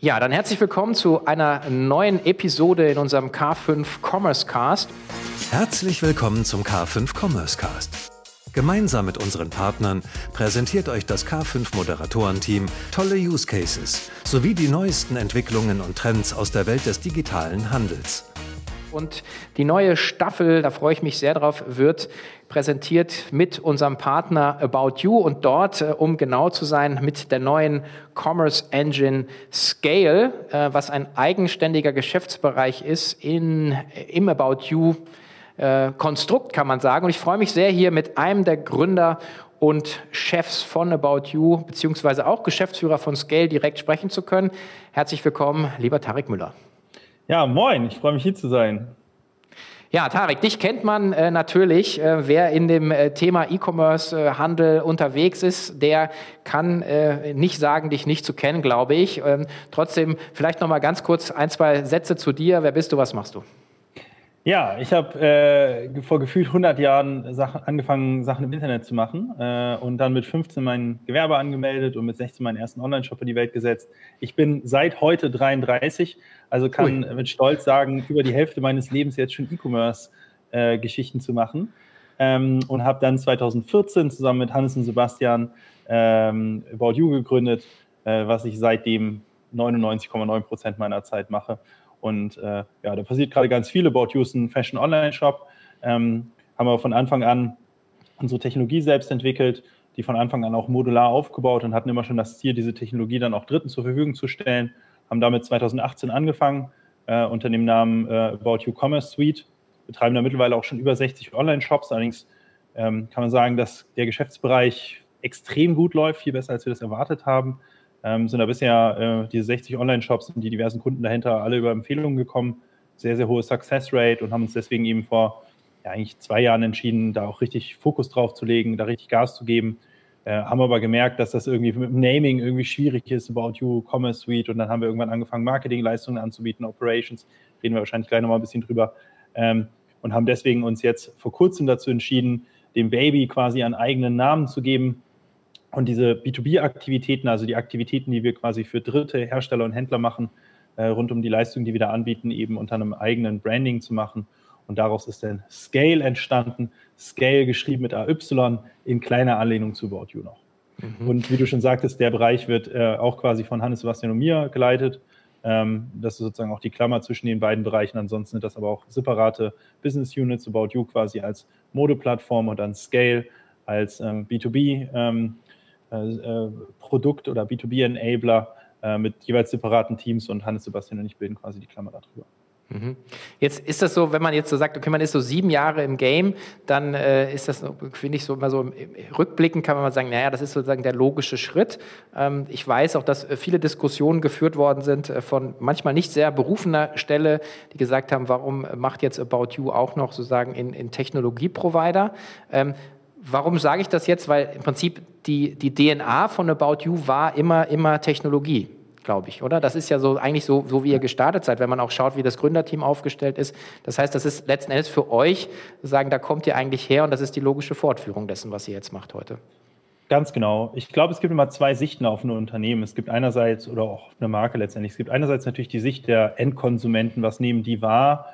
Ja, dann herzlich willkommen zu einer neuen Episode in unserem K5 Commerce Cast. Herzlich willkommen zum K5 Commerce Cast. Gemeinsam mit unseren Partnern präsentiert euch das K5 Moderatorenteam tolle Use Cases sowie die neuesten Entwicklungen und Trends aus der Welt des digitalen Handels. Und die neue Staffel, da freue ich mich sehr drauf, wird präsentiert mit unserem Partner About You und dort, äh, um genau zu sein, mit der neuen Commerce Engine Scale, äh, was ein eigenständiger Geschäftsbereich ist in, im About You äh, Konstrukt, kann man sagen. Und ich freue mich sehr, hier mit einem der Gründer und Chefs von About You, beziehungsweise auch Geschäftsführer von Scale, direkt sprechen zu können. Herzlich willkommen, lieber Tarek Müller. Ja, moin, ich freue mich hier zu sein. Ja, Tarek, dich kennt man äh, natürlich. Äh, wer in dem äh, Thema E-Commerce-Handel äh, unterwegs ist, der kann äh, nicht sagen, dich nicht zu kennen, glaube ich. Ähm, trotzdem vielleicht noch mal ganz kurz ein, zwei Sätze zu dir. Wer bist du, was machst du? Ja, ich habe äh, vor gefühlt 100 Jahren Sachen, angefangen, Sachen im Internet zu machen äh, und dann mit 15 mein Gewerbe angemeldet und mit 16 meinen ersten Online-Shop in die Welt gesetzt. Ich bin seit heute 33, also kann Ui. mit Stolz sagen, über die Hälfte meines Lebens jetzt schon E-Commerce-Geschichten äh, zu machen ähm, und habe dann 2014 zusammen mit Hannes und Sebastian ähm, About You gegründet, äh, was ich seitdem 99,9 Prozent meiner Zeit mache. Und äh, ja, da passiert gerade ganz viel. About You ein Fashion Online Shop. Ähm, haben wir von Anfang an unsere Technologie selbst entwickelt, die von Anfang an auch modular aufgebaut und hatten immer schon das Ziel, diese Technologie dann auch Dritten zur Verfügung zu stellen. Haben damit 2018 angefangen äh, unter dem Namen äh, About You Commerce Suite. Betreiben da mittlerweile auch schon über 60 Online-Shops. Allerdings ähm, kann man sagen, dass der Geschäftsbereich extrem gut läuft, viel besser, als wir das erwartet haben ähm, sind da bisher äh, diese 60 Online-Shops und die diversen Kunden dahinter alle über Empfehlungen gekommen. Sehr, sehr hohe Success Rate und haben uns deswegen eben vor ja, eigentlich zwei Jahren entschieden, da auch richtig Fokus drauf zu legen, da richtig Gas zu geben. Äh, haben aber gemerkt, dass das irgendwie mit dem Naming irgendwie schwierig ist, About You, Commerce Suite und dann haben wir irgendwann angefangen, Marketingleistungen anzubieten, Operations, reden wir wahrscheinlich gleich nochmal ein bisschen drüber ähm, und haben deswegen uns jetzt vor kurzem dazu entschieden, dem Baby quasi einen eigenen Namen zu geben, und diese B2B-Aktivitäten, also die Aktivitäten, die wir quasi für dritte Hersteller und Händler machen, äh, rund um die Leistungen, die wir da anbieten, eben unter einem eigenen Branding zu machen. Und daraus ist dann Scale entstanden. Scale geschrieben mit AY in kleiner Anlehnung zu About You noch. Mhm. Und wie du schon sagtest, der Bereich wird äh, auch quasi von Hannes Sebastian und mir geleitet. Ähm, das ist sozusagen auch die Klammer zwischen den beiden Bereichen. Ansonsten sind das aber auch separate Business Units, About You quasi als Modeplattform und dann Scale als ähm, B2B ähm, äh, äh, Produkt- oder B2B-Enabler äh, mit jeweils separaten Teams und Hannes Sebastian und ich bilden quasi die Klammer darüber. Mhm. Jetzt ist das so, wenn man jetzt so sagt, okay, man ist so sieben Jahre im Game, dann äh, ist das, finde ich, so immer so rückblickend kann man mal sagen, naja, das ist sozusagen der logische Schritt. Ähm, ich weiß auch, dass viele Diskussionen geführt worden sind von manchmal nicht sehr berufener Stelle, die gesagt haben, warum macht jetzt About You auch noch sozusagen in, in Technologieprovider? Ähm, Warum sage ich das jetzt? Weil im Prinzip die, die DNA von About You war immer, immer Technologie, glaube ich, oder? Das ist ja so eigentlich so, so, wie ihr gestartet seid, wenn man auch schaut, wie das Gründerteam aufgestellt ist. Das heißt, das ist letzten Endes für euch, sagen, da kommt ihr eigentlich her und das ist die logische Fortführung dessen, was ihr jetzt macht heute. Ganz genau. Ich glaube, es gibt immer zwei Sichten auf ein Unternehmen. Es gibt einerseits, oder auch eine Marke letztendlich, es gibt einerseits natürlich die Sicht der Endkonsumenten, was nehmen die wahr,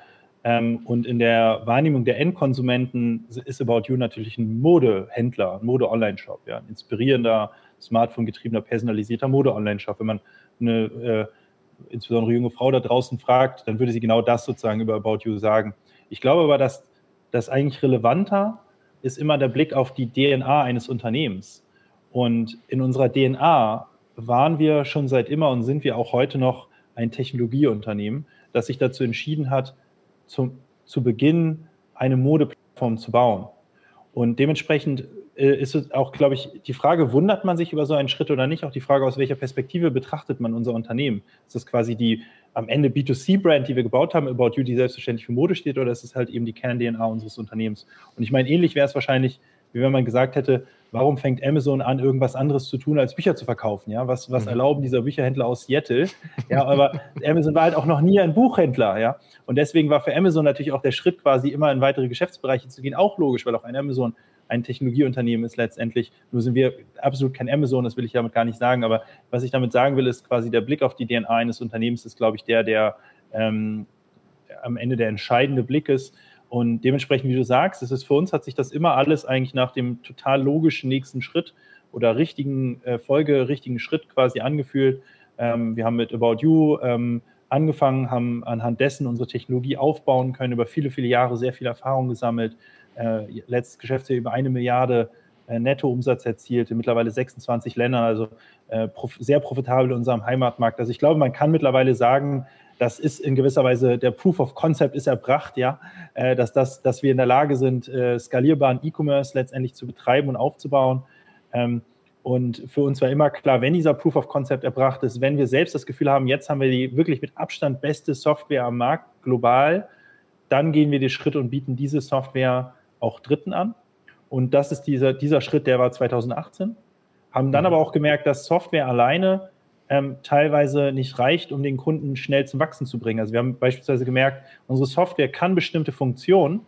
ähm, und in der Wahrnehmung der Endkonsumenten ist About You natürlich ein Modehändler, ein Mode-Online-Shop, ja, ein inspirierender, smartphone-getriebener, personalisierter Mode-Online-Shop. Wenn man eine äh, insbesondere junge Frau da draußen fragt, dann würde sie genau das sozusagen über About You sagen. Ich glaube aber, dass das eigentlich relevanter ist immer der Blick auf die DNA eines Unternehmens. Und in unserer DNA waren wir schon seit immer und sind wir auch heute noch ein Technologieunternehmen, das sich dazu entschieden hat, zu, zu Beginn eine Modeplattform zu bauen. Und dementsprechend äh, ist es auch, glaube ich, die Frage, wundert man sich über so einen Schritt oder nicht? Auch die Frage, aus welcher Perspektive betrachtet man unser Unternehmen? Ist das quasi die am Ende B2C-Brand, die wir gebaut haben, About You, die selbstverständlich für Mode steht, oder ist es halt eben die Kern-DNA unseres Unternehmens? Und ich meine, ähnlich wäre es wahrscheinlich, wie wenn man gesagt hätte, warum fängt Amazon an, irgendwas anderes zu tun, als Bücher zu verkaufen? Ja, was, was mhm. erlauben dieser Bücherhändler aus Seattle? Ja, aber Amazon war halt auch noch nie ein Buchhändler, ja. Und deswegen war für Amazon natürlich auch der Schritt, quasi immer in weitere Geschäftsbereiche zu gehen, auch logisch, weil auch ein Amazon ein Technologieunternehmen ist letztendlich. Nur sind wir absolut kein Amazon, das will ich damit gar nicht sagen. Aber was ich damit sagen will, ist quasi der Blick auf die DNA eines Unternehmens ist, glaube ich, der, der ähm, am Ende der entscheidende Blick ist. Und dementsprechend, wie du sagst, es ist für uns hat sich das immer alles eigentlich nach dem total logischen nächsten Schritt oder richtigen äh, Folge, richtigen Schritt quasi angefühlt. Ähm, wir haben mit About You ähm, angefangen, haben anhand dessen unsere Technologie aufbauen können, über viele, viele Jahre sehr viel Erfahrung gesammelt, äh, letztes Geschäftsjahr über eine Milliarde äh, Nettoumsatz erzielt, in mittlerweile 26 Ländern, also äh, prof sehr profitabel in unserem Heimatmarkt. Also ich glaube, man kann mittlerweile sagen, das ist in gewisser Weise der Proof of Concept ist erbracht, ja, äh, dass, das, dass wir in der Lage sind, äh, skalierbaren E-Commerce letztendlich zu betreiben und aufzubauen. Ähm, und für uns war immer klar, wenn dieser Proof of Concept erbracht ist, wenn wir selbst das Gefühl haben, jetzt haben wir die wirklich mit Abstand beste Software am Markt global, dann gehen wir die Schritte und bieten diese Software auch Dritten an. Und das ist dieser, dieser Schritt, der war 2018. Haben dann mhm. aber auch gemerkt, dass Software alleine ähm, teilweise nicht reicht, um den Kunden schnell zum Wachsen zu bringen. Also wir haben beispielsweise gemerkt, unsere Software kann bestimmte Funktionen,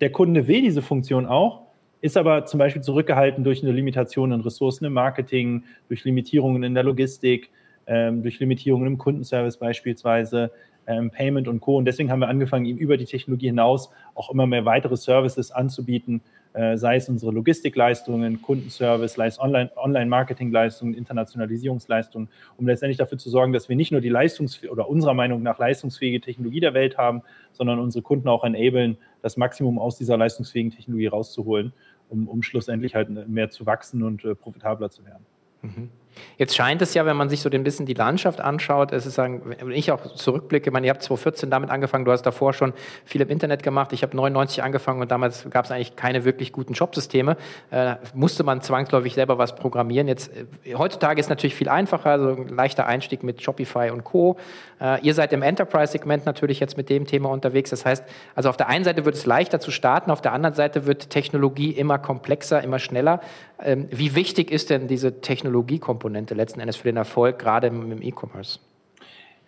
der Kunde will diese Funktion auch, ist aber zum Beispiel zurückgehalten durch eine Limitation in Ressourcen im Marketing, durch Limitierungen in der Logistik, ähm, durch Limitierungen im Kundenservice beispielsweise, ähm, Payment und Co. Und deswegen haben wir angefangen, ihm über die Technologie hinaus auch immer mehr weitere Services anzubieten, äh, sei es unsere Logistikleistungen, Kundenservice, sei es Online-Marketing-Leistungen, Internationalisierungsleistungen, um letztendlich dafür zu sorgen, dass wir nicht nur die leistungsfähige oder unserer Meinung nach leistungsfähige Technologie der Welt haben, sondern unsere Kunden auch enablen, das Maximum aus dieser leistungsfähigen Technologie rauszuholen, um, um schlussendlich halt mehr zu wachsen und äh, profitabler zu werden. Mhm. Jetzt scheint es ja, wenn man sich so ein bisschen die Landschaft anschaut, es ist sagen, wenn ich auch zurückblicke, ich meine, ihr habt 2014 damit angefangen, du hast davor schon viel im Internet gemacht, ich habe 99 angefangen und damals gab es eigentlich keine wirklich guten Jobsysteme, äh, musste man zwangsläufig selber was programmieren. Jetzt äh, heutzutage ist natürlich viel einfacher, also ein leichter Einstieg mit Shopify und Co. Äh, ihr seid im Enterprise-Segment natürlich jetzt mit dem Thema unterwegs. Das heißt, also auf der einen Seite wird es leichter zu starten, auf der anderen Seite wird Technologie immer komplexer, immer schneller. Ähm, wie wichtig ist denn diese Technologiekomponente letzten Endes für den Erfolg, gerade im E-Commerce?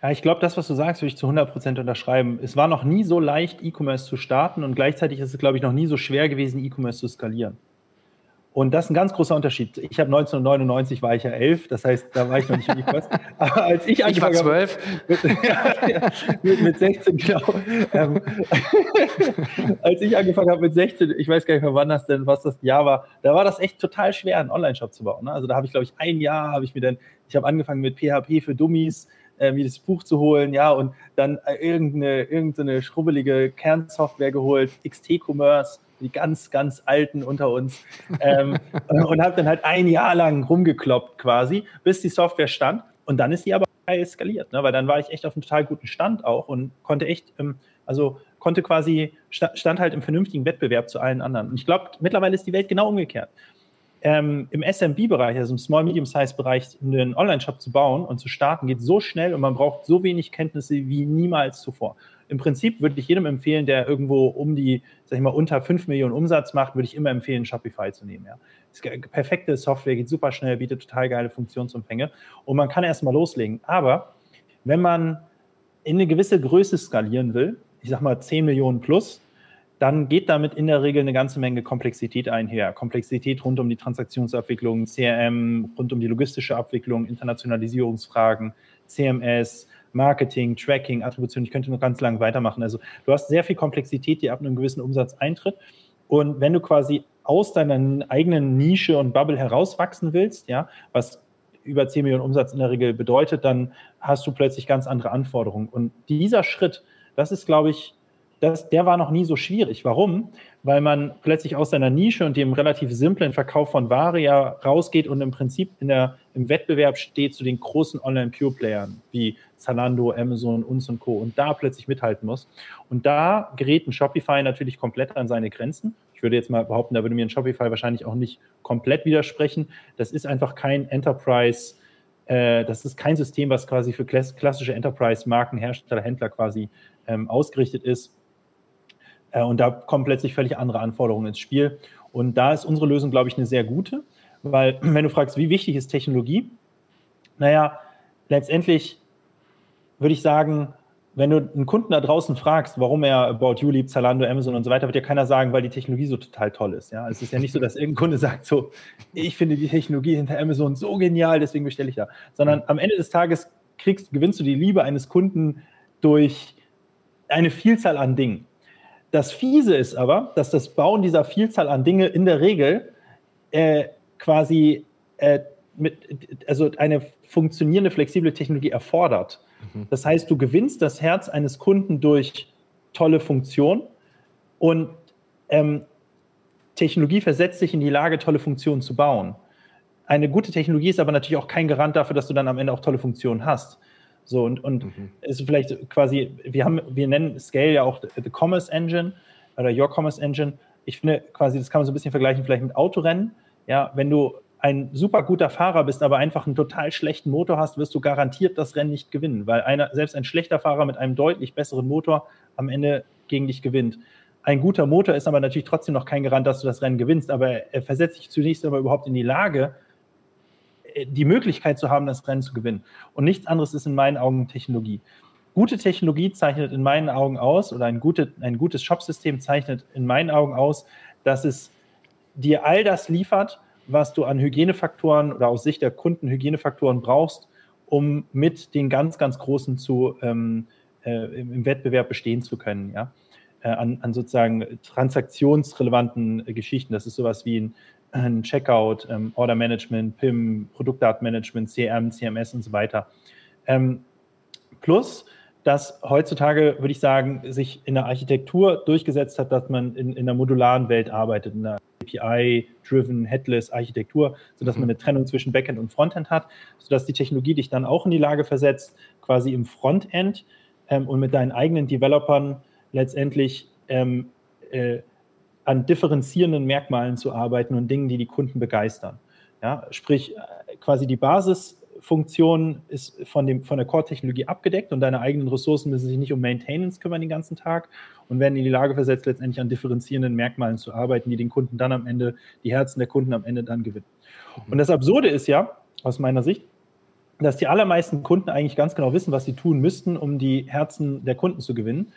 Ja, ich glaube, das, was du sagst, würde ich zu 100 Prozent unterschreiben. Es war noch nie so leicht, E-Commerce zu starten und gleichzeitig ist es, glaube ich, noch nie so schwer gewesen, E-Commerce zu skalieren. Und das ist ein ganz großer Unterschied. Ich habe 1999 war ich ja elf, das heißt, da war ich noch nicht in E-Commerce. Aber als ich angefangen ich war zwölf. Mit, ja, mit, mit, 16, genau. Ähm, als ich angefangen habe mit 16, ich weiß gar nicht mehr, wann das denn, was das Jahr war, da war das echt total schwer, einen Online-Shop zu bauen. Ne? Also da habe ich, glaube ich, ein Jahr habe ich mir dann, ich habe angefangen mit PHP für Dummies, äh, mir das Buch zu holen, ja, und dann äh, irgendeine, irgendeine schrubbelige Kernsoftware geholt, XT-Commerce die ganz, ganz Alten unter uns, ähm, und habe dann halt ein Jahr lang rumgekloppt quasi, bis die Software stand. Und dann ist die aber eskaliert, ne? weil dann war ich echt auf einem total guten Stand auch und konnte echt, ähm, also konnte quasi, stand halt im vernünftigen Wettbewerb zu allen anderen. Und ich glaube, mittlerweile ist die Welt genau umgekehrt. Ähm, Im SMB-Bereich, also im Small-Medium-Size-Bereich, einen Online-Shop zu bauen und zu starten, geht so schnell und man braucht so wenig Kenntnisse wie niemals zuvor im Prinzip würde ich jedem empfehlen, der irgendwo um die, sag ich mal, unter 5 Millionen Umsatz macht, würde ich immer empfehlen, Shopify zu nehmen. Ja. Perfekte Software, geht super schnell, bietet total geile Funktionsumfänge und man kann erstmal loslegen. Aber wenn man in eine gewisse Größe skalieren will, ich sag mal 10 Millionen plus, dann geht damit in der Regel eine ganze Menge Komplexität einher. Komplexität rund um die Transaktionsabwicklung, CRM, rund um die logistische Abwicklung, Internationalisierungsfragen, CMS, Marketing, Tracking, Attribution, ich könnte noch ganz lang weitermachen. Also du hast sehr viel Komplexität, die ab einem gewissen Umsatz eintritt. Und wenn du quasi aus deiner eigenen Nische und Bubble herauswachsen willst, ja, was über 10 Millionen Umsatz in der Regel bedeutet, dann hast du plötzlich ganz andere Anforderungen. Und dieser Schritt, das ist, glaube ich, das, der war noch nie so schwierig. Warum? Weil man plötzlich aus seiner Nische und dem relativ simplen Verkauf von Ware ja rausgeht und im Prinzip in der, im Wettbewerb steht zu den großen Online-Pure-Playern wie Zalando, Amazon, uns und Co. und da plötzlich mithalten muss. Und da gerät ein Shopify natürlich komplett an seine Grenzen. Ich würde jetzt mal behaupten, da würde mir ein Shopify wahrscheinlich auch nicht komplett widersprechen. Das ist einfach kein Enterprise- äh, das ist kein System, was quasi für klassische Enterprise-Marken, Hersteller, Händler quasi ähm, ausgerichtet ist. Äh, und da kommen plötzlich völlig andere Anforderungen ins Spiel. Und da ist unsere Lösung, glaube ich, eine sehr gute, weil wenn du fragst, wie wichtig ist Technologie, naja, letztendlich würde ich sagen, wenn du einen Kunden da draußen fragst, warum er About You liebt, Zalando, Amazon und so weiter, wird ja keiner sagen, weil die Technologie so total toll ist. Ja? Es ist ja nicht so, dass irgendein Kunde sagt, so, ich finde die Technologie hinter Amazon so genial, deswegen bestelle ich da. Sondern am Ende des Tages kriegst, gewinnst du die Liebe eines Kunden durch eine Vielzahl an Dingen. Das Fiese ist aber, dass das Bauen dieser Vielzahl an Dinge in der Regel äh, quasi äh, mit, also eine funktionierende, flexible Technologie erfordert. Mhm. Das heißt, du gewinnst das Herz eines Kunden durch tolle Funktion und ähm, Technologie versetzt dich in die Lage, tolle Funktionen zu bauen. Eine gute Technologie ist aber natürlich auch kein Garant dafür, dass du dann am Ende auch tolle Funktionen hast. So und, und mhm. ist vielleicht quasi, wir haben, wir nennen Scale ja auch the Commerce Engine oder Your Commerce Engine. Ich finde quasi, das kann man so ein bisschen vergleichen, vielleicht mit Autorennen. Ja, wenn du ein super guter Fahrer bist, aber einfach einen total schlechten Motor hast, wirst du garantiert das Rennen nicht gewinnen, weil einer, selbst ein schlechter Fahrer mit einem deutlich besseren Motor am Ende gegen dich gewinnt. Ein guter Motor ist aber natürlich trotzdem noch kein Garant, dass du das Rennen gewinnst, aber er versetzt dich zunächst aber überhaupt in die Lage, die Möglichkeit zu haben, das Rennen zu gewinnen. Und nichts anderes ist in meinen Augen Technologie. Gute Technologie zeichnet in meinen Augen aus, oder ein, gute, ein gutes Shopsystem zeichnet in meinen Augen aus, dass es dir all das liefert, was du an Hygienefaktoren oder aus Sicht der Kunden Hygienefaktoren brauchst, um mit den ganz, ganz Großen zu, ähm, äh, im Wettbewerb bestehen zu können. Ja? Äh, an, an, sozusagen transaktionsrelevanten äh, Geschichten. Das ist sowas wie ein, ein Checkout, ähm, Order Management, PIM, Produktdatenmanagement, CRM, CMS und so weiter. Ähm, plus, dass heutzutage, würde ich sagen, sich in der Architektur durchgesetzt hat, dass man in, in der modularen Welt arbeitet, in der API-driven, headless Architektur, sodass man mhm. eine Trennung zwischen Backend und Frontend hat, sodass die Technologie dich dann auch in die Lage versetzt, quasi im Frontend ähm, und mit deinen eigenen Developern letztendlich ähm, äh, an differenzierenden Merkmalen zu arbeiten und Dingen, die die Kunden begeistern. Ja, sprich, äh, quasi die Basis Funktion ist von, dem, von der Core-Technologie abgedeckt und deine eigenen Ressourcen müssen sich nicht um Maintenance kümmern den ganzen Tag und werden in die Lage versetzt, letztendlich an differenzierenden Merkmalen zu arbeiten, die den Kunden dann am Ende, die Herzen der Kunden am Ende dann gewinnen. Und das Absurde ist ja, aus meiner Sicht, dass die allermeisten Kunden eigentlich ganz genau wissen, was sie tun müssten, um die Herzen der Kunden zu gewinnen.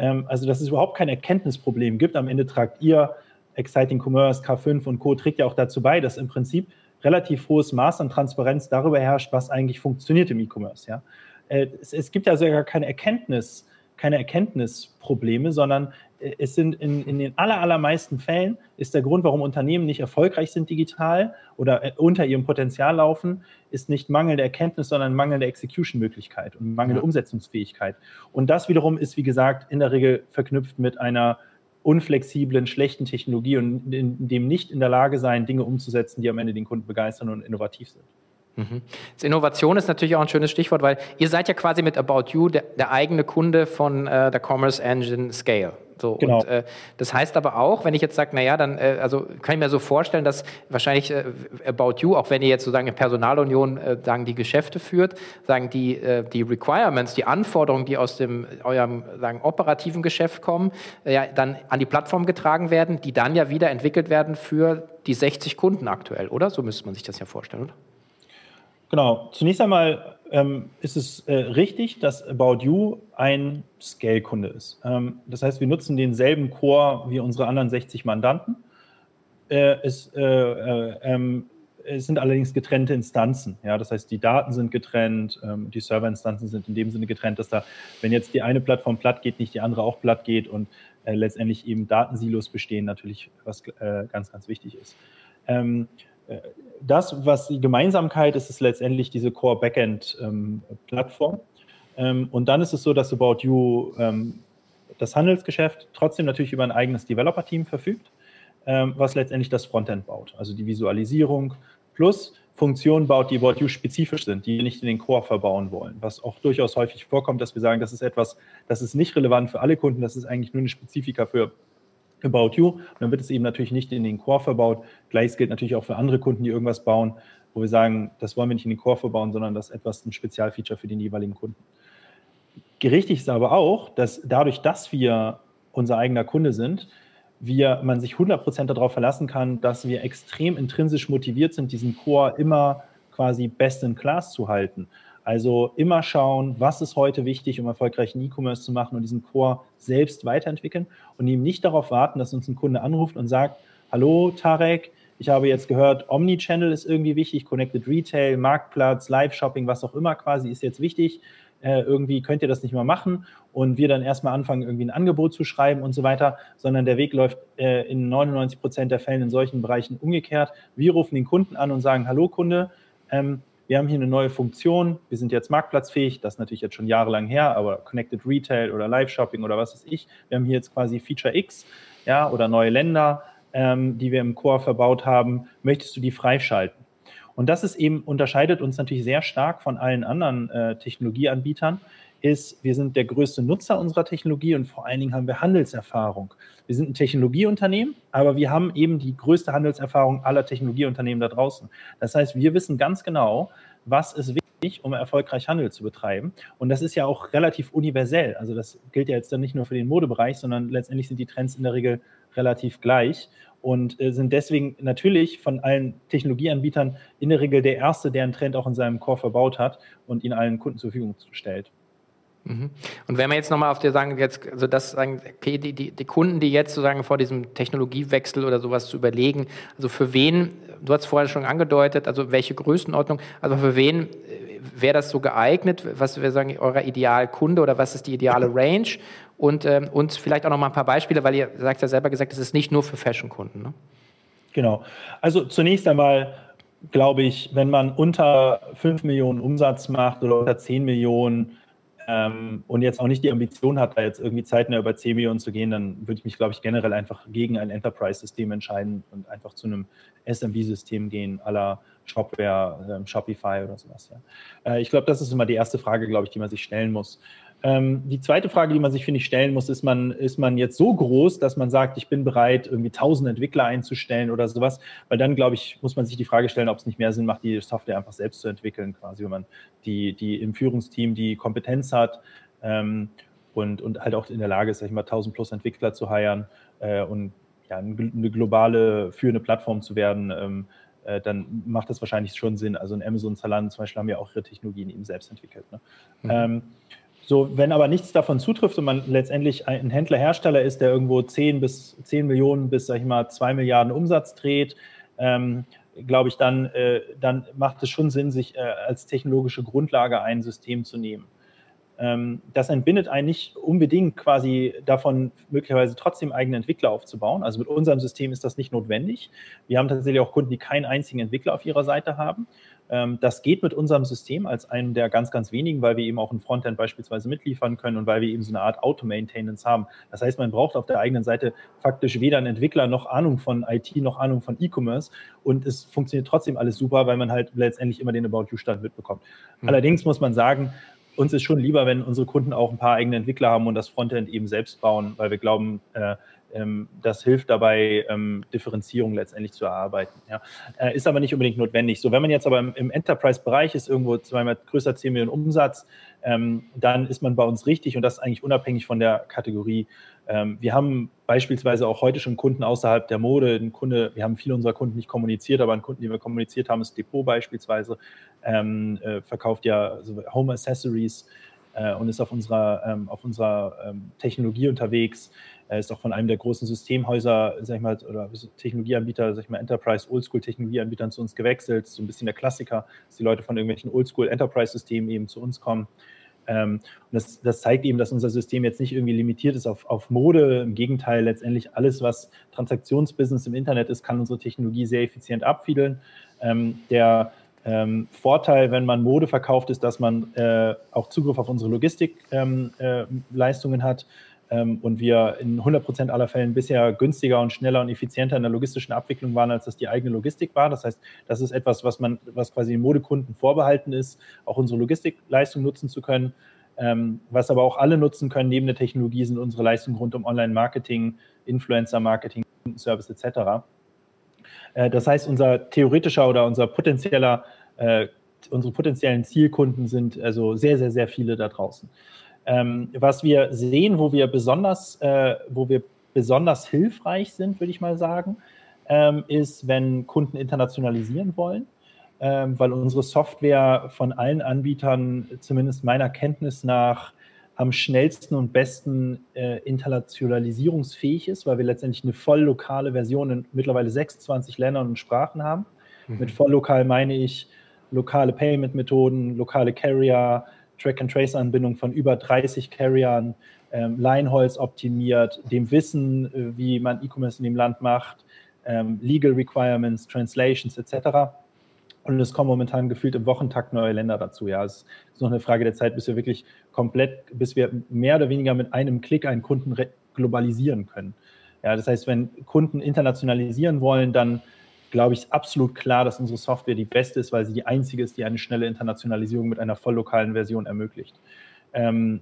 Ähm, also, dass es überhaupt kein Erkenntnisproblem gibt. Am Ende tragt ihr Exciting Commerce, K5 und Co. trägt ja auch dazu bei, dass im Prinzip relativ hohes Maß an Transparenz darüber herrscht, was eigentlich funktioniert im E-Commerce. Ja? Äh, es, es, gibt ja sogar keine Erkenntnis, keine Erkenntnisprobleme, sondern es sind in, in den aller, allermeisten Fällen ist der Grund, warum Unternehmen nicht erfolgreich sind digital oder äh, unter ihrem Potenzial laufen, ist nicht mangelnde Erkenntnis, sondern mangelnde Execution-Möglichkeit und mangelnde ja. Umsetzungsfähigkeit. Und das wiederum ist, wie gesagt, in der Regel verknüpft mit einer unflexiblen, schlechten Technologie und in dem nicht in der Lage sein, Dinge umzusetzen, die am Ende den Kunden begeistern und innovativ sind. Mhm. Innovation ist natürlich auch ein schönes Stichwort, weil ihr seid ja quasi mit About You der, der eigene Kunde von äh, der Commerce Engine Scale. So, genau. Und, äh, das heißt aber auch, wenn ich jetzt sage, naja, dann äh, also kann ich mir so vorstellen, dass wahrscheinlich äh, About You, auch wenn ihr jetzt sozusagen in Personalunion äh, sagen, die Geschäfte führt, sagen die, äh, die Requirements, die Anforderungen, die aus dem eurem sagen, operativen Geschäft kommen, äh, ja, dann an die Plattform getragen werden, die dann ja wieder entwickelt werden für die 60 Kunden aktuell, oder? So müsste man sich das ja vorstellen, oder? Genau. Zunächst einmal ähm, ist es äh, richtig, dass About You ein Scale-Kunde ist. Ähm, das heißt, wir nutzen denselben Core wie unsere anderen 60 Mandanten. Äh, es, äh, äh, ähm, es, sind allerdings getrennte Instanzen. Ja? Das heißt, die Daten sind getrennt, ähm, die Serverinstanzen sind in dem Sinne getrennt, dass da, wenn jetzt die eine Plattform platt geht, nicht die andere auch platt geht und äh, letztendlich eben Datensilos bestehen, natürlich, was äh, ganz, ganz wichtig ist. Ähm, das, was die Gemeinsamkeit ist, ist letztendlich diese Core Backend ähm. Ähm, und dann ist es so, dass About You ähm, das Handelsgeschäft trotzdem natürlich über ein eigenes Developer-Team verfügt, was letztendlich das Frontend baut. Also die Visualisierung plus Funktionen baut, die About You spezifisch sind, die nicht in den Core verbauen wollen. Was auch durchaus häufig vorkommt, dass wir sagen, das ist etwas, das ist nicht relevant für alle Kunden, das ist eigentlich nur eine Spezifika für About You. Und dann wird es eben natürlich nicht in den Core verbaut. Gleiches gilt natürlich auch für andere Kunden, die irgendwas bauen, wo wir sagen, das wollen wir nicht in den Core verbauen, sondern das ist etwas ein Spezialfeature für den jeweiligen Kunden. Gerichtig ist aber auch, dass dadurch, dass wir unser eigener Kunde sind, wir, man sich 100% darauf verlassen kann, dass wir extrem intrinsisch motiviert sind, diesen Core immer quasi best in class zu halten. Also immer schauen, was ist heute wichtig, um erfolgreichen E-Commerce zu machen und diesen Core selbst weiterentwickeln und eben nicht darauf warten, dass uns ein Kunde anruft und sagt, hallo Tarek, ich habe jetzt gehört, Omnichannel ist irgendwie wichtig, Connected Retail, Marktplatz, Live-Shopping, was auch immer quasi ist jetzt wichtig. Äh, irgendwie könnt ihr das nicht mal machen und wir dann erstmal anfangen, irgendwie ein Angebot zu schreiben und so weiter, sondern der Weg läuft äh, in 99 Prozent der Fällen in solchen Bereichen umgekehrt. Wir rufen den Kunden an und sagen, hallo Kunde, ähm, wir haben hier eine neue Funktion, wir sind jetzt marktplatzfähig, das ist natürlich jetzt schon jahrelang her, aber Connected Retail oder Live-Shopping oder was weiß ich, wir haben hier jetzt quasi Feature X, ja, oder neue Länder, ähm, die wir im Core verbaut haben, möchtest du die freischalten? Und das ist eben, unterscheidet uns natürlich sehr stark von allen anderen äh, Technologieanbietern, ist, wir sind der größte Nutzer unserer Technologie und vor allen Dingen haben wir Handelserfahrung. Wir sind ein Technologieunternehmen, aber wir haben eben die größte Handelserfahrung aller Technologieunternehmen da draußen. Das heißt, wir wissen ganz genau, was ist wichtig, um erfolgreich Handel zu betreiben. Und das ist ja auch relativ universell. Also das gilt ja jetzt dann nicht nur für den Modebereich, sondern letztendlich sind die Trends in der Regel relativ gleich und äh, sind deswegen natürlich von allen Technologieanbietern in der Regel der Erste, der einen Trend auch in seinem Core verbaut hat und ihn allen Kunden zur Verfügung stellt. Mhm. Und wenn wir jetzt nochmal auf dir sagen, jetzt, also das sagen, okay, die, die, die Kunden, die jetzt sozusagen vor diesem Technologiewechsel oder sowas zu überlegen, also für wen, du hast vorher schon angedeutet, also welche Größenordnung, also für wen äh, wäre das so geeignet, was wir sagen, euer Idealkunde oder was ist die ideale Range? Und, ähm, und vielleicht auch noch mal ein paar Beispiele, weil ihr sagt ja selber gesagt, es ist nicht nur für Fashion-Kunden. Ne? Genau. Also zunächst einmal glaube ich, wenn man unter 5 Millionen Umsatz macht oder unter 10 Millionen ähm, und jetzt auch nicht die Ambition hat, da jetzt irgendwie zeitnah über 10 Millionen zu gehen, dann würde ich mich, glaube ich, generell einfach gegen ein Enterprise-System entscheiden und einfach zu einem SMB-System gehen, aller Shopware, äh, Shopify oder sowas. Ja. Äh, ich glaube, das ist immer die erste Frage, glaube ich, die man sich stellen muss. Ähm, die zweite Frage, die man sich, finde ich, stellen muss, ist man, ist man jetzt so groß, dass man sagt, ich bin bereit, irgendwie 1000 Entwickler einzustellen oder sowas? Weil dann, glaube ich, muss man sich die Frage stellen, ob es nicht mehr Sinn macht, die Software einfach selbst zu entwickeln, quasi, wenn man die, die im Führungsteam die Kompetenz hat ähm, und, und halt auch in der Lage ist, sag ich mal, 1000 plus Entwickler zu heiren äh, und ja, eine globale führende Plattform zu werden. Ähm, äh, dann macht das wahrscheinlich schon Sinn. Also in Amazon, Zalando zum Beispiel haben ja auch ihre Technologien eben selbst entwickelt. Ne? Mhm. Ähm, so, wenn aber nichts davon zutrifft und man letztendlich ein Händler-Hersteller ist, der irgendwo 10 bis 10 Millionen bis, sag ich mal, 2 Milliarden Umsatz dreht, ähm, glaube ich, dann, äh, dann macht es schon Sinn, sich äh, als technologische Grundlage ein System zu nehmen. Ähm, das entbindet einen nicht unbedingt quasi davon, möglicherweise trotzdem eigene Entwickler aufzubauen. Also mit unserem System ist das nicht notwendig. Wir haben tatsächlich auch Kunden, die keinen einzigen Entwickler auf ihrer Seite haben. Ähm, das geht mit unserem System als einem der ganz, ganz wenigen, weil wir eben auch ein Frontend beispielsweise mitliefern können und weil wir eben so eine Art Auto-Maintenance haben. Das heißt, man braucht auf der eigenen Seite faktisch weder einen Entwickler noch Ahnung von IT noch Ahnung von E-Commerce und es funktioniert trotzdem alles super, weil man halt letztendlich immer den About You-Stand mitbekommt. Mhm. Allerdings muss man sagen, uns ist schon lieber, wenn unsere Kunden auch ein paar eigene Entwickler haben und das Frontend eben selbst bauen, weil wir glauben, äh, ähm, das hilft dabei, ähm, Differenzierung letztendlich zu erarbeiten. Ja. Äh, ist aber nicht unbedingt notwendig. So, wenn man jetzt aber im, im Enterprise-Bereich ist, irgendwo zweimal größer 10 Millionen Umsatz, ähm, dann ist man bei uns richtig und das eigentlich unabhängig von der Kategorie. Ähm, wir haben beispielsweise auch heute schon Kunden außerhalb der Mode. Ein Kunde, wir haben viele unserer Kunden nicht kommuniziert, aber ein Kunden, den wir kommuniziert haben, ist Depot beispielsweise, ähm, äh, verkauft ja also Home Accessories äh, und ist auf unserer, ähm, auf unserer ähm, Technologie unterwegs. Er ist auch von einem der großen Systemhäuser, sag ich mal, oder Technologieanbieter, sag ich mal, Enterprise Oldschool-Technologieanbietern zu uns gewechselt. So ein bisschen der Klassiker, dass die Leute von irgendwelchen Oldschool-Enterprise-Systemen eben zu uns kommen. Ähm, und das, das, zeigt eben, dass unser System jetzt nicht irgendwie limitiert ist auf, auf Mode. Im Gegenteil, letztendlich alles, was Transaktionsbusiness im Internet ist, kann unsere Technologie sehr effizient abfiedeln. Ähm, der ähm, Vorteil, wenn man Mode verkauft, ist, dass man äh, auch Zugriff auf unsere Logistikleistungen ähm, äh, hat ähm, und wir in 100 Prozent aller Fällen bisher günstiger und schneller und effizienter in der logistischen Abwicklung waren, als das die eigene Logistik war. Das heißt, das ist etwas, was man, was quasi den Modekunden vorbehalten ist, auch unsere Logistikleistung nutzen zu können. Ähm, was aber auch alle nutzen können neben der Technologie, sind unsere Leistungen rund um Online-Marketing, Influencer-Marketing, Service etc. Äh, das heißt, unser theoretischer oder unser potenzieller, äh, unsere potenziellen Zielkunden sind also sehr, sehr, sehr viele da draußen. Ähm, was wir sehen, wo wir besonders, äh, wo wir besonders hilfreich sind, würde ich mal sagen, ähm, ist, wenn Kunden internationalisieren wollen. ähm, weil unsere Software von allen Anbietern, zumindest meiner Kenntnis nach, am schnellsten und besten äh, internationalisierungsfähig ist, weil wir letztendlich eine voll lokale Version in mittlerweile 26 Ländern und Sprachen haben. Mhm. Mit voll lokal meine ich lokale Payment-Methoden, lokale Carrier, Track-and-Trace-Anbindung von über 30 Carriern, ähm, Lineholz optimiert, dem Wissen, äh, wie man E-Commerce in dem Land macht, ähm, Legal Requirements, Translations etc. Und es kommen momentan gefühlt im Wochentakt neue Länder dazu. Ja, es ist noch eine Frage der Zeit, bis wir wirklich komplett, bis wir mehr oder weniger mit einem Klick einen Kunden globalisieren können. Ja, das heißt, wenn Kunden internationalisieren wollen, dann glaube ich, ist absolut klar, dass unsere Software die beste ist, weil sie die einzige ist, die eine schnelle Internationalisierung mit einer voll lokalen Version ermöglicht. Ähm,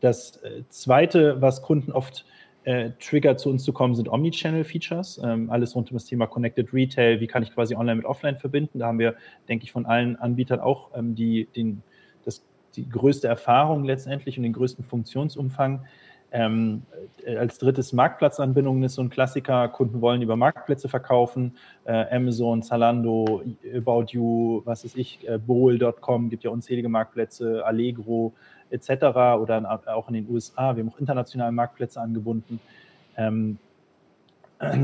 das äh, Zweite, was Kunden oft äh, triggert, zu uns zu kommen, sind Omnichannel-Features. Ähm, alles rund um das Thema Connected Retail. Wie kann ich quasi online mit offline verbinden? Da haben wir, denke ich, von allen Anbietern auch ähm, die, den, das, die größte Erfahrung letztendlich und den größten Funktionsumfang. Ähm, äh, als drittes Marktplatzanbindungen ist so ein Klassiker. Kunden wollen über Marktplätze verkaufen. Äh, Amazon, Zalando, About You, was ist ich, äh, Bowl.com, gibt ja unzählige Marktplätze, Allegro etc. oder auch in den USA. Wir haben auch internationale Marktplätze angebunden. Ähm,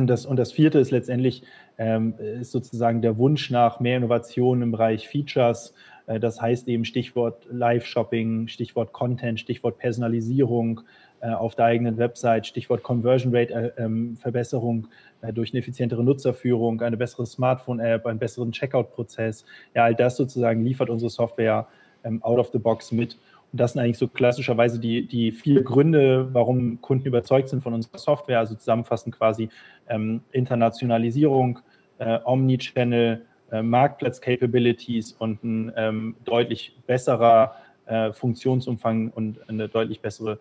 das, und das vierte ist letztendlich ähm, ist sozusagen der Wunsch nach mehr Innovation im Bereich Features. Äh, das heißt eben Stichwort Live-Shopping, Stichwort Content, Stichwort Personalisierung, auf der eigenen Website, Stichwort Conversion Rate äh, ähm, Verbesserung äh, durch eine effizientere Nutzerführung, eine bessere Smartphone-App, einen besseren Checkout-Prozess. Ja, all das sozusagen liefert unsere Software ähm, out of the box mit. Und das sind eigentlich so klassischerweise die, die vier Gründe, warum Kunden überzeugt sind von unserer Software. Also zusammenfassend quasi ähm, Internationalisierung, äh, Omnichannel, äh, Marktplatz-Capabilities und ein ähm, deutlich besserer äh, Funktionsumfang und eine deutlich bessere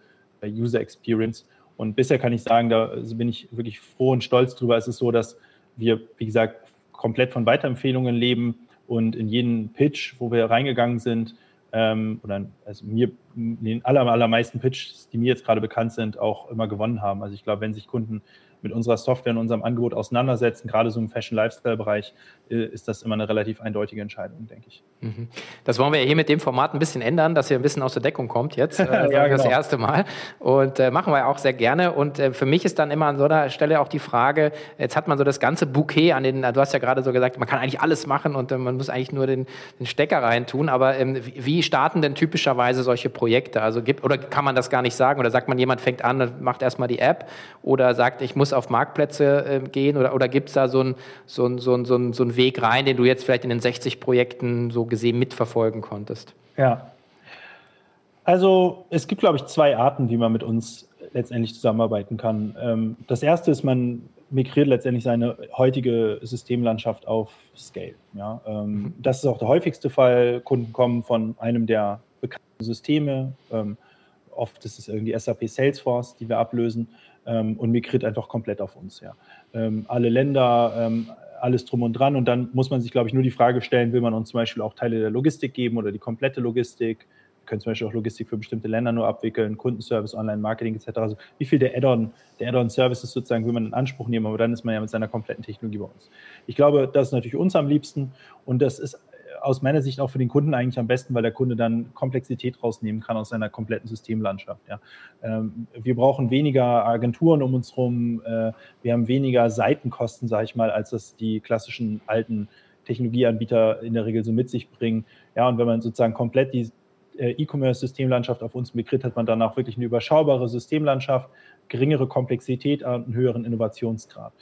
User Experience. Und bisher kann ich sagen, da bin ich wirklich froh und stolz drüber. Es ist so, dass wir, wie gesagt, komplett von Weiterempfehlungen leben und in jeden Pitch, wo wir reingegangen sind, ähm, oder also mir, in den aller, allermeisten Pitches, die mir jetzt gerade bekannt sind, auch immer gewonnen haben. Also ich glaube, wenn sich Kunden mit unserer Software und unserem Angebot auseinandersetzen, gerade so im Fashion-Lifestyle-Bereich, äh, ist das immer eine relativ eindeutige Entscheidung, denke ich. Mhm. Das wollen wir ja hier mit dem Format ein bisschen ändern, dass ihr ein bisschen aus der Deckung kommt jetzt. Äh, ja, genau. Das erste Mal. Und äh, machen wir auch sehr gerne. Und äh, für mich ist dann immer an so einer Stelle auch die Frage, jetzt hat man so das ganze Bouquet an den, du hast ja gerade so gesagt, man kann eigentlich alles machen und äh, man muss eigentlich nur den, den Stecker rein tun. Aber ähm, wie starten denn typischerweise solche Projekte? Also gibt, oder kann man das gar nicht sagen? Oder sagt man, jemand fängt an, macht erstmal die App oder sagt, ich muss auf Marktplätze äh, gehen? Oder, oder gibt es da so einen so so so so ein Weg rein, den du jetzt vielleicht in den 60 Projekten so gesehen mitverfolgen konntest? Ja. Also es gibt, glaube ich, zwei Arten, wie man mit uns letztendlich zusammenarbeiten kann. Ähm, das erste ist, man migriert letztendlich seine heutige Systemlandschaft auf Scale. Ja, ähm, mhm. das ist auch der häufigste Fall. Kunden kommen von einem der bekannten Systeme. Ähm, oft ist es irgendwie SAP Salesforce, die wir ablösen und migriert einfach komplett auf uns. Ja. alle Länder, alles drum und dran. Und dann muss man sich, glaube ich, nur die Frage stellen, will man uns zum Beispiel auch Teile der Logistik geben oder die komplette Logistik? Wir können zum Beispiel auch Logistik für bestimmte Länder nur abwickeln, Kundenservice, Online-Marketing etc. Also wie viel der Add-on, der Add-on-Services sozusagen will man in Anspruch nehmen, aber dann ist man ja mit seiner kompletten Technologie bei uns. Ich glaube, das ist natürlich uns am liebsten und das ist aus meiner Sicht auch für den Kunden eigentlich am besten, weil der Kunde dann Komplexität rausnehmen kann aus seiner kompletten Systemlandschaft. Ja. Ähm, wir brauchen weniger Agenturen um uns herum, äh, wir haben weniger Seitenkosten, sage ich mal, als das die klassischen alten Technologieanbieter in der Regel so mit sich bringen. Ja, und wenn man sozusagen komplett die äh, E-Commerce-Systemlandschaft auf uns migriert, hat man danach wirklich eine überschaubare Systemlandschaft, geringere Komplexität und einen höheren Innovationsgrad.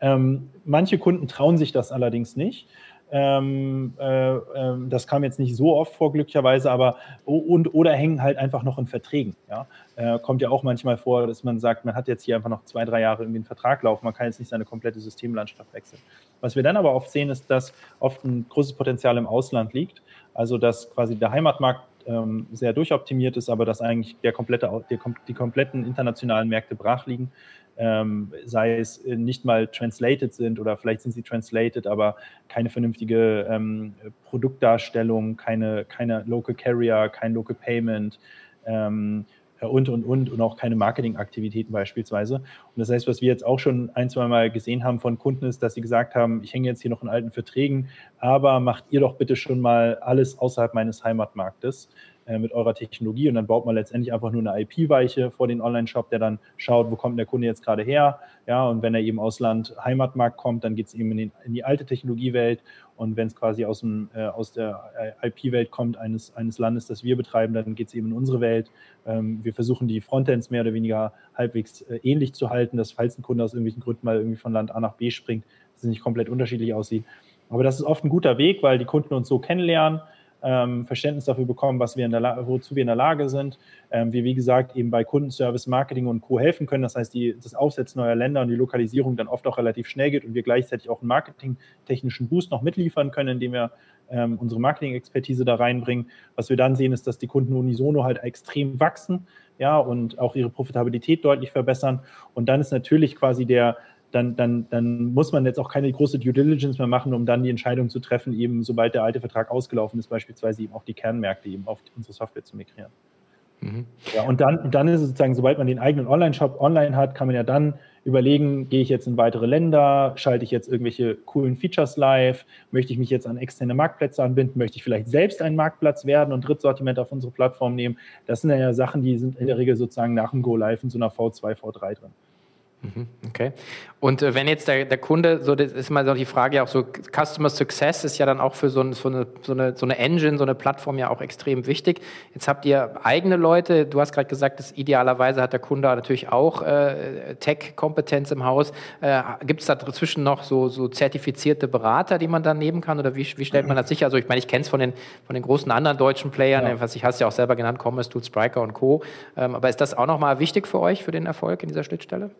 Ähm, manche Kunden trauen sich das allerdings nicht. Ähm, äh, äh, das kam jetzt nicht so oft vor, glücklicherweise, aber und oder hängen halt einfach noch in Verträgen. Ja? Äh, kommt ja auch manchmal vor, dass man sagt, man hat jetzt hier einfach noch zwei, drei Jahre irgendwie einen Vertrag laufen, man kann jetzt nicht seine komplette Systemlandschaft wechseln. Was wir dann aber oft sehen, ist, dass oft ein großes Potenzial im Ausland liegt. Also dass quasi der Heimatmarkt ähm, sehr durchoptimiert ist, aber dass eigentlich der komplette, die, die kompletten internationalen Märkte brach liegen ähm, sei es äh, nicht mal translated sind oder vielleicht sind sie translated, aber keine vernünftige ähm, Produktdarstellung, keine, keine Local Carrier, kein Local Payment, ähm, und, und, und, und auch keine Marketingaktivitäten beispielsweise. Und das heißt, was wir jetzt auch schon ein, zwei Mal gesehen haben von Kunden ist, dass sie gesagt haben, ich hänge jetzt hier noch in alten Verträgen, aber macht ihr doch bitte schon mal alles außerhalb meines Heimatmarktes äh, mit eurer Technologie und dann baut man letztendlich einfach nur eine IP-Weiche vor den Online-Shop, der dann schaut, wo kommt der Kunde jetzt gerade her. Ja, und wenn er eben aus Land Heimatmarkt kommt, dann geht es eben in, den, in, die alte Technologiewelt und wenn es quasi aus, dem, äh, aus der äh, IP-Welt kommt eines, eines Landes, das wir betreiben, dann geht es eben in unsere Welt. Ähm, wir versuchen die Frontends mehr oder weniger halbwegs äh, ähnlich zu halten, dass falls ein Kunde aus irgendwelchen Gründen mal irgendwie von Land A nach B springt, dass es nicht komplett unterschiedlich aussieht. Aber das ist oft ein guter Weg, weil die Kunden uns so kennenlernen ähm, Verständnis dafür bekommen, was wir in der wozu wir in der Lage sind. Ähm, wir, wie gesagt, eben bei Kundenservice, Marketing und Co. helfen können. Das heißt, die, das Aufsetzen neuer Länder und die Lokalisierung dann oft auch relativ schnell geht und wir gleichzeitig auch einen marketingtechnischen Boost noch mitliefern können, indem wir ähm, unsere Marketing-Expertise da reinbringen. Was wir dann sehen, ist, dass die Kunden unisono halt extrem wachsen ja, und auch ihre Profitabilität deutlich verbessern. Und dann ist natürlich quasi der, dann, dann, dann muss man jetzt auch keine große Due Diligence mehr machen, um dann die Entscheidung zu treffen, eben sobald der alte Vertrag ausgelaufen ist, beispielsweise eben auch die Kernmärkte eben auf unsere Software zu migrieren. Mhm. Ja, und dann, und dann ist es sozusagen, sobald man den eigenen Online-Shop online hat, kann man ja dann überlegen, gehe ich jetzt in weitere Länder, schalte ich jetzt irgendwelche coolen Features live, möchte ich mich jetzt an externe Marktplätze anbinden, möchte ich vielleicht selbst ein Marktplatz werden und Drittsortiment auf unsere Plattform nehmen. Das sind ja Sachen, die sind in der Regel sozusagen nach dem Go Live in so einer V2, V3 drin. Mhm, okay. Und äh, wenn jetzt der, der Kunde, so das ist mal so die Frage, auch so Customer Success ist ja dann auch für so, ein, so, eine, so, eine, so eine Engine, so eine Plattform ja auch extrem wichtig. Jetzt habt ihr eigene Leute, du hast gerade gesagt, dass idealerweise hat der Kunde natürlich auch äh, Tech-Kompetenz im Haus. Äh, Gibt es da dazwischen noch so, so zertifizierte Berater, die man dann nehmen kann? Oder wie, wie stellt man das sicher? Also ich meine, ich kenne es von den, von den großen anderen deutschen Playern, ja. was ich hast ja auch selber genannt, Commerce, Tools, Spriker und Co. Ähm, aber ist das auch nochmal wichtig für euch, für den Erfolg in dieser Schnittstelle?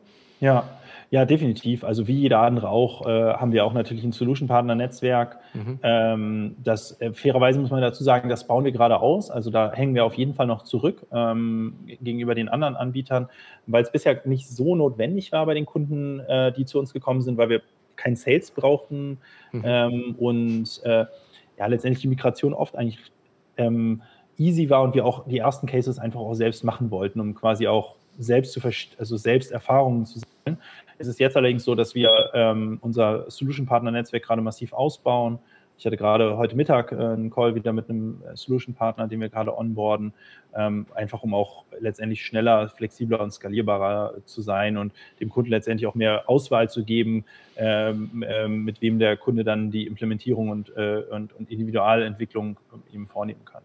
Ja, ja, definitiv. Also wie jeder andere auch, äh, haben wir auch natürlich ein Solution-Partner-Netzwerk. Mhm. Ähm, das äh, fairerweise muss man dazu sagen, das bauen wir gerade aus. Also da hängen wir auf jeden Fall noch zurück ähm, gegenüber den anderen Anbietern, weil es bisher nicht so notwendig war bei den Kunden, äh, die zu uns gekommen sind, weil wir kein Sales brauchten mhm. ähm, und äh, ja, letztendlich die Migration oft eigentlich ähm, easy war und wir auch die ersten Cases einfach auch selbst machen wollten, um quasi auch selbst zu also selbst Erfahrungen zu sammeln. Es ist jetzt allerdings so, dass wir ähm, unser Solution Partner Netzwerk gerade massiv ausbauen. Ich hatte gerade heute Mittag äh, einen Call wieder mit einem äh, Solution Partner, den wir gerade onboarden, ähm, einfach um auch letztendlich schneller, flexibler und skalierbarer zu sein und dem Kunden letztendlich auch mehr Auswahl zu geben, ähm, ähm, mit wem der Kunde dann die Implementierung und, äh, und, und Individualentwicklung eben vornehmen kann.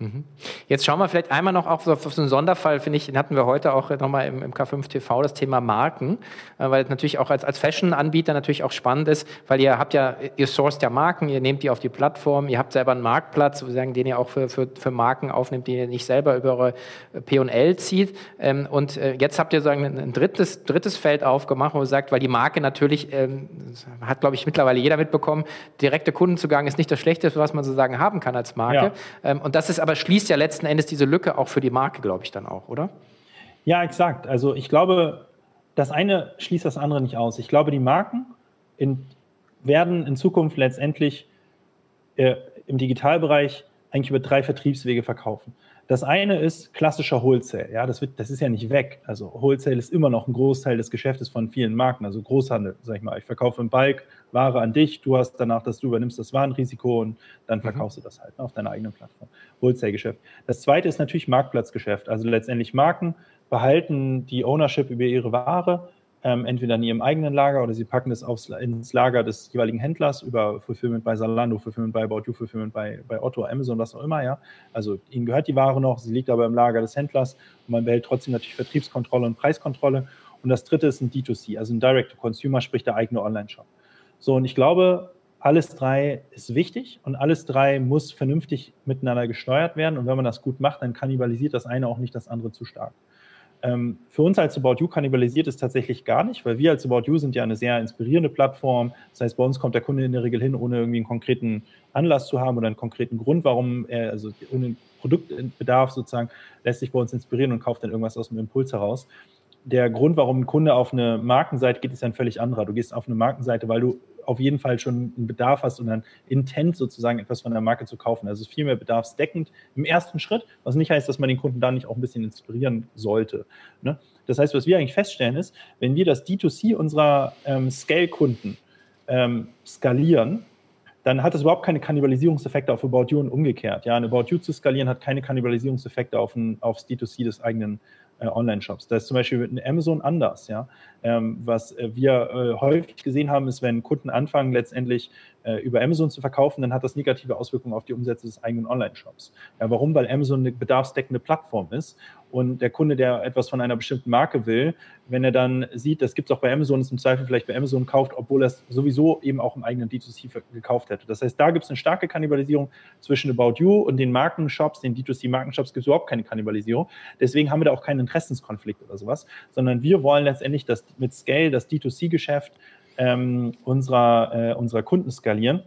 Mhm. Jetzt schauen wir vielleicht einmal noch auf, auf so einen Sonderfall, finde ich, den hatten wir heute auch nochmal im, im K5 TV, das Thema Marken, äh, weil es natürlich auch als, als Fashion-Anbieter natürlich auch spannend ist, weil ihr habt ja, ihr sourced ja Marken, ihr nehmt die auf die Plattform, ihr habt selber einen Marktplatz, sozusagen, den ihr auch für, für, für Marken aufnimmt, die ihr nicht selber über eure P&L zieht. Ähm, und äh, jetzt habt ihr sozusagen ein drittes, drittes Feld aufgemacht, wo ihr sagt, weil die Marke natürlich, ähm, hat glaube ich mittlerweile jeder mitbekommen, direkter Kundenzugang ist nicht das Schlechteste, was man sozusagen haben kann als Marke. Ja. Ähm, und das ist aber schließt ja letzten Endes diese Lücke auch für die Marke, glaube ich, dann auch, oder? Ja, exakt. Also ich glaube, das eine schließt das andere nicht aus. Ich glaube, die Marken in, werden in Zukunft letztendlich äh, im Digitalbereich eigentlich über drei Vertriebswege verkaufen. Das eine ist klassischer Wholesale. Ja, das, wird, das ist ja nicht weg. Also Wholesale ist immer noch ein Großteil des Geschäftes von vielen Marken. Also Großhandel, sag ich mal. Ich verkaufe im Bulk Ware an dich. Du hast danach, dass du übernimmst das Warenrisiko und dann mhm. verkaufst mhm. du das halt ne, auf deiner eigenen Plattform. Wholesale-Geschäft. Das zweite ist natürlich Marktplatzgeschäft. Also letztendlich Marken behalten die Ownership über ihre Ware ähm, entweder in ihrem eigenen Lager oder sie packen es aufs, ins Lager des jeweiligen Händlers über Fulfillment bei Salando, Fulfillment bei About You, Fulfillment bei, bei Otto, Amazon, was auch immer, ja. Also ihnen gehört die Ware noch, sie liegt aber im Lager des Händlers und man behält trotzdem natürlich Vertriebskontrolle und Preiskontrolle. Und das dritte ist ein D2C, also ein Direct-to-Consumer, sprich der eigene Online-Shop. So, und ich glaube, alles drei ist wichtig und alles drei muss vernünftig miteinander gesteuert werden. Und wenn man das gut macht, dann kannibalisiert das eine auch nicht das andere zu stark. Ähm, für uns als About You kannibalisiert es tatsächlich gar nicht, weil wir als About You sind ja eine sehr inspirierende Plattform. Das heißt, bei uns kommt der Kunde in der Regel hin, ohne irgendwie einen konkreten Anlass zu haben oder einen konkreten Grund, warum er, also ohne Produktbedarf sozusagen, lässt sich bei uns inspirieren und kauft dann irgendwas aus dem Impuls heraus. Der Grund, warum ein Kunde auf eine Markenseite geht, ist ein völlig anderer. Du gehst auf eine Markenseite, weil du auf jeden Fall schon einen Bedarf hast und ein Intent sozusagen etwas von der Marke zu kaufen. Also viel mehr bedarfsdeckend im ersten Schritt, was nicht heißt, dass man den Kunden da nicht auch ein bisschen inspirieren sollte. Ne? Das heißt, was wir eigentlich feststellen ist, wenn wir das D2C unserer ähm, Scale-Kunden ähm, skalieren, dann hat es überhaupt keine Kannibalisierungseffekte auf About You und umgekehrt. Ja, ein About You zu skalieren hat keine Kannibalisierungseffekte auf ein, aufs D2C des eigenen Online-Shops. Da ist zum Beispiel mit Amazon anders. Ja? Ähm, was äh, wir äh, häufig gesehen haben, ist, wenn Kunden anfangen, letztendlich äh, über Amazon zu verkaufen, dann hat das negative Auswirkungen auf die Umsätze des eigenen Online-Shops. Ja, warum? Weil Amazon eine bedarfsdeckende Plattform ist und der Kunde, der etwas von einer bestimmten Marke will, wenn er dann sieht, das gibt es auch bei Amazon, ist im Zweifel vielleicht bei Amazon kauft, obwohl er es sowieso eben auch im eigenen D2C gekauft hätte. Das heißt, da gibt es eine starke Kannibalisierung zwischen About You und den Markenshops, den D2C-Markenshops gibt es überhaupt keine Kannibalisierung. Deswegen haben wir da auch keinen Interessenskonflikt oder sowas, sondern wir wollen letztendlich das mit Scale, das D2C-Geschäft ähm, unserer, äh, unserer Kunden skalieren.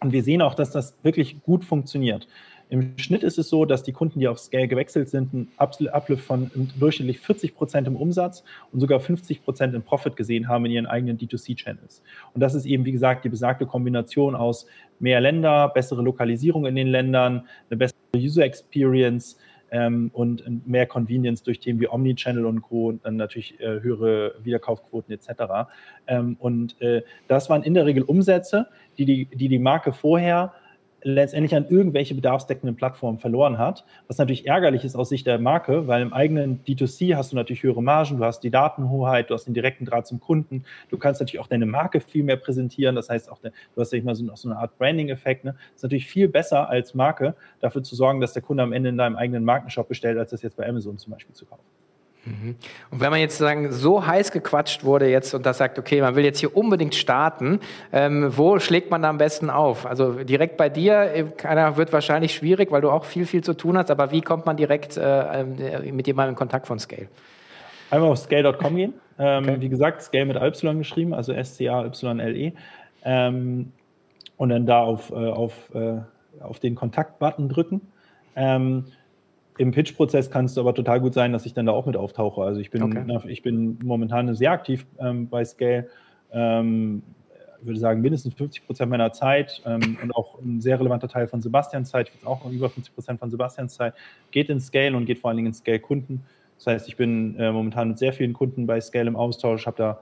Und wir sehen auch, dass das wirklich gut funktioniert. Im Schnitt ist es so, dass die Kunden, die auf Scale gewechselt sind, einen Uplift von durchschnittlich 40 Prozent im Umsatz und sogar 50 Prozent im Profit gesehen haben in ihren eigenen D2C-Channels. Und das ist eben, wie gesagt, die besagte Kombination aus mehr Länder, bessere Lokalisierung in den Ländern, eine bessere User Experience, ähm, und mehr Convenience durch Themen wie Omnichannel und Co. und dann natürlich äh, höhere Wiederkaufquoten etc. Ähm, und äh, das waren in der Regel Umsätze, die die, die, die Marke vorher letztendlich an irgendwelche bedarfsdeckenden Plattformen verloren hat. Was natürlich ärgerlich ist aus Sicht der Marke, weil im eigenen D2C hast du natürlich höhere Margen, du hast die Datenhoheit, du hast den direkten Draht zum Kunden, du kannst natürlich auch deine Marke viel mehr präsentieren. Das heißt, auch du hast ja immer so, so eine Art Branding-Effekt. Ne? ist natürlich viel besser als Marke, dafür zu sorgen, dass der Kunde am Ende in deinem eigenen Markenshop bestellt, als das jetzt bei Amazon zum Beispiel zu kaufen. Mhm. Und wenn man jetzt sagen, so heiß gequatscht wurde jetzt und das sagt, okay, man will jetzt hier unbedingt starten, ähm, wo schlägt man da am besten auf? Also direkt bei dir, äh, keiner wird wahrscheinlich schwierig, weil du auch viel, viel zu tun hast, aber wie kommt man direkt äh, äh mit jemandem in Kontakt von Scale? Einmal auf scale.com gehen. Ähm, okay. Wie gesagt, Scale mit Y geschrieben, also S-C-A-Y-L-E. Ähm, und dann da auf, äh, auf, äh, auf den Kontakt-Button drücken. Ähm, im Pitch-Prozess kann es aber total gut sein, dass ich dann da auch mit auftauche. Also ich bin, okay. ich bin momentan sehr aktiv ähm, bei Scale. Ähm, würde sagen, mindestens 50 Prozent meiner Zeit ähm, und auch ein sehr relevanter Teil von Sebastians Zeit, ich auch über 50 Prozent von Sebastians Zeit, geht in Scale und geht vor allen Dingen in Scale-Kunden. Das heißt, ich bin äh, momentan mit sehr vielen Kunden bei Scale im Austausch, habe da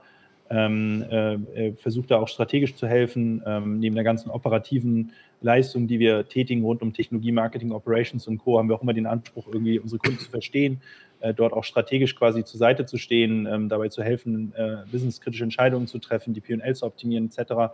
ähm, äh, äh versucht da auch strategisch zu helfen, ähm, neben der ganzen operativen Leistung, die wir tätigen rund um Technologie, Marketing, Operations und Co., haben wir auch immer den Anspruch, irgendwie unsere Kunden zu verstehen, äh, dort auch strategisch quasi zur Seite zu stehen, ähm, dabei zu helfen, äh, businesskritische Entscheidungen zu treffen, die P&L zu optimieren etc.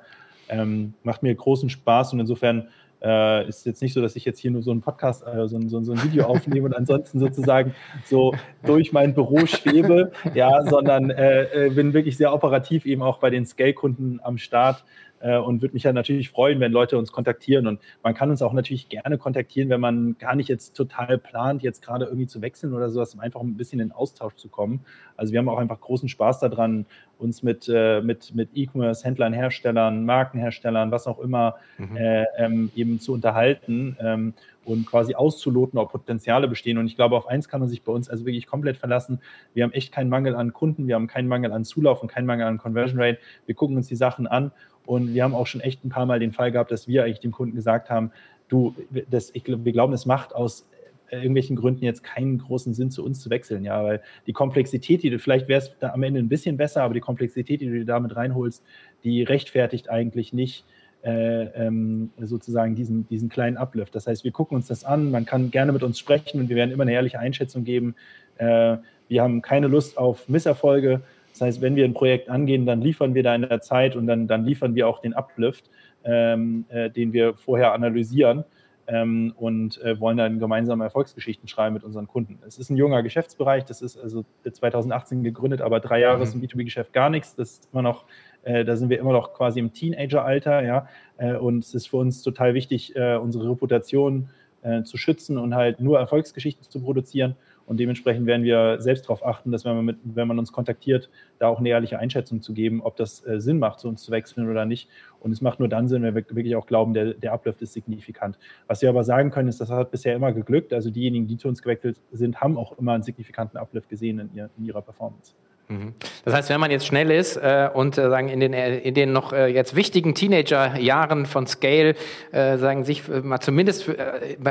Ähm, macht mir großen Spaß und insofern äh, ist jetzt nicht so, dass ich jetzt hier nur so einen Podcast, äh, so, ein, so, so, ein Video aufnehme und ansonsten sozusagen so durch mein Büro schwebe, ja, sondern äh, äh, bin wirklich sehr operativ eben auch bei den Scale-Kunden am Start äh, und würde mich ja natürlich freuen, wenn Leute uns kontaktieren. Und man kann uns auch natürlich gerne kontaktieren, wenn man gar nicht jetzt total plant, jetzt gerade irgendwie zu wechseln oder sowas, um einfach ein bisschen in Austausch zu kommen. Also wir haben auch einfach großen Spaß daran, uns mit, äh, mit, mit E-Commerce-Händlern, Herstellern, Markenherstellern, was auch immer, mhm. äh, ähm, eben zu unterhalten ähm, und quasi auszuloten, ob Potenziale bestehen. Und ich glaube, auf eins kann man sich bei uns also wirklich komplett verlassen. Wir haben echt keinen Mangel an Kunden, wir haben keinen Mangel an Zulauf und keinen Mangel an Conversion Rate. Wir gucken uns die Sachen an und wir haben auch schon echt ein paar Mal den Fall gehabt, dass wir eigentlich dem Kunden gesagt haben, du, das, ich, wir glauben, es macht aus irgendwelchen Gründen jetzt keinen großen Sinn, zu uns zu wechseln, ja, weil die Komplexität, die du, vielleicht wäre es am Ende ein bisschen besser, aber die Komplexität, die du dir damit reinholst, die rechtfertigt eigentlich nicht äh, ähm, sozusagen diesen, diesen kleinen Uplift. Das heißt, wir gucken uns das an, man kann gerne mit uns sprechen und wir werden immer eine ehrliche Einschätzung geben. Äh, wir haben keine Lust auf Misserfolge, das heißt, wenn wir ein Projekt angehen, dann liefern wir da in der Zeit und dann, dann liefern wir auch den Uplift, ähm, äh, den wir vorher analysieren ähm, und äh, wollen dann gemeinsame Erfolgsgeschichten schreiben mit unseren Kunden. Es ist ein junger Geschäftsbereich, das ist also 2018 gegründet, aber drei Jahre mhm. ist im B2B-Geschäft gar nichts. Das ist immer noch, äh, da sind wir immer noch quasi im Teenager-Alter, ja. Äh, und es ist für uns total wichtig, äh, unsere Reputation äh, zu schützen und halt nur Erfolgsgeschichten zu produzieren. Und dementsprechend werden wir selbst darauf achten, dass wenn man, mit, wenn man uns kontaktiert, da auch eine ehrliche Einschätzung zu geben, ob das äh, Sinn macht, zu uns zu wechseln oder nicht. Und es macht nur dann Sinn, wenn wir wirklich auch glauben, der, der Uplift ist signifikant. Was wir aber sagen können, ist, das hat bisher immer geglückt. Also diejenigen, die zu uns gewechselt sind, haben auch immer einen signifikanten Uplift gesehen in, ihr, in ihrer Performance. Mhm. Das heißt, wenn man jetzt schnell ist äh, und äh, sagen in den, äh, in den noch äh, jetzt wichtigen Teenagerjahren von Scale äh, sagen sich äh, mal zumindest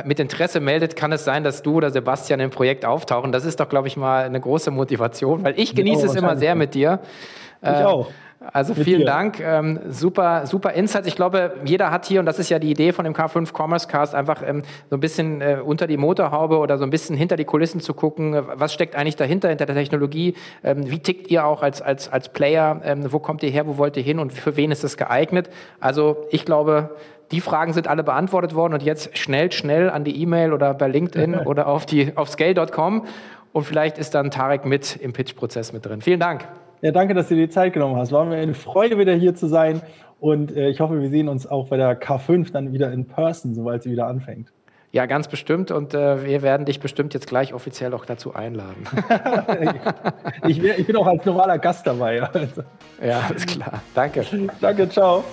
mit Interesse meldet, kann es sein, dass du oder Sebastian im Projekt auftauchen. Das ist doch, glaube ich, mal eine große Motivation, weil ich genieße es immer sehr mit dir. Ich auch. Also vielen dir. Dank. Ähm, super, super Insights. Ich glaube, jeder hat hier, und das ist ja die Idee von dem K5 Commerce Cast, einfach ähm, so ein bisschen äh, unter die Motorhaube oder so ein bisschen hinter die Kulissen zu gucken. Was steckt eigentlich dahinter, hinter der Technologie? Ähm, wie tickt ihr auch als, als, als Player? Ähm, wo kommt ihr her? Wo wollt ihr hin? Und für wen ist es geeignet? Also ich glaube, die Fragen sind alle beantwortet worden und jetzt schnell, schnell an die E-Mail oder bei LinkedIn oder auf, die, auf scale.com und vielleicht ist dann Tarek mit im Pitch-Prozess mit drin. Vielen Dank. Ja, danke, dass du dir die Zeit genommen hast. War mir eine Freude, wieder hier zu sein. Und äh, ich hoffe, wir sehen uns auch bei der K5 dann wieder in Person, sobald sie wieder anfängt. Ja, ganz bestimmt. Und äh, wir werden dich bestimmt jetzt gleich offiziell auch dazu einladen. ich, ich, bin auch als normaler Gast dabei. ja, ist klar. Danke. Danke, ciao.